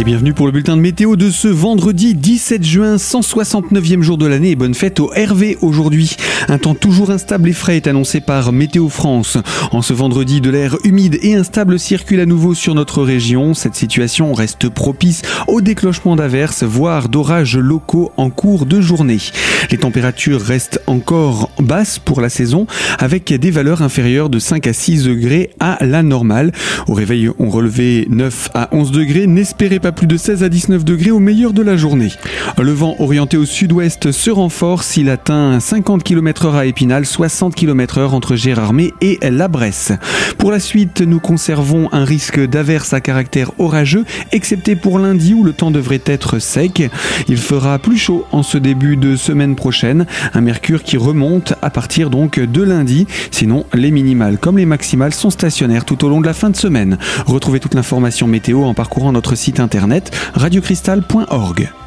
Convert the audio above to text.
Et bienvenue pour le bulletin de météo de ce vendredi 17 juin, 169e jour de l'année bonne fête au Hervé aujourd'hui. Un temps toujours instable et frais est annoncé par Météo France. En ce vendredi, de l'air humide et instable circule à nouveau sur notre région. Cette situation reste propice au déclenchement d'averses, voire d'orages locaux en cours de journée. Les températures restent encore basses pour la saison avec des valeurs inférieures de 5 à 6 degrés à la normale. Au réveil, on relevait 9 à 11 degrés. N'espérez pas plus de 16 à 19 degrés au meilleur de la journée. Le vent orienté au sud-ouest se renforce. Il atteint 50 km h à Épinal, 60 km h entre Gérardmer et la Bresse. Pour la suite, nous conservons un risque d'averse à caractère orageux, excepté pour lundi où le temps devrait être sec. Il fera plus chaud en ce début de semaine prochaine. Un mercure qui remonte à partir donc de lundi. Sinon, les minimales comme les maximales sont stationnaires tout au long de la fin de semaine. Retrouvez toute l'information météo en parcourant notre site radiocristal.org.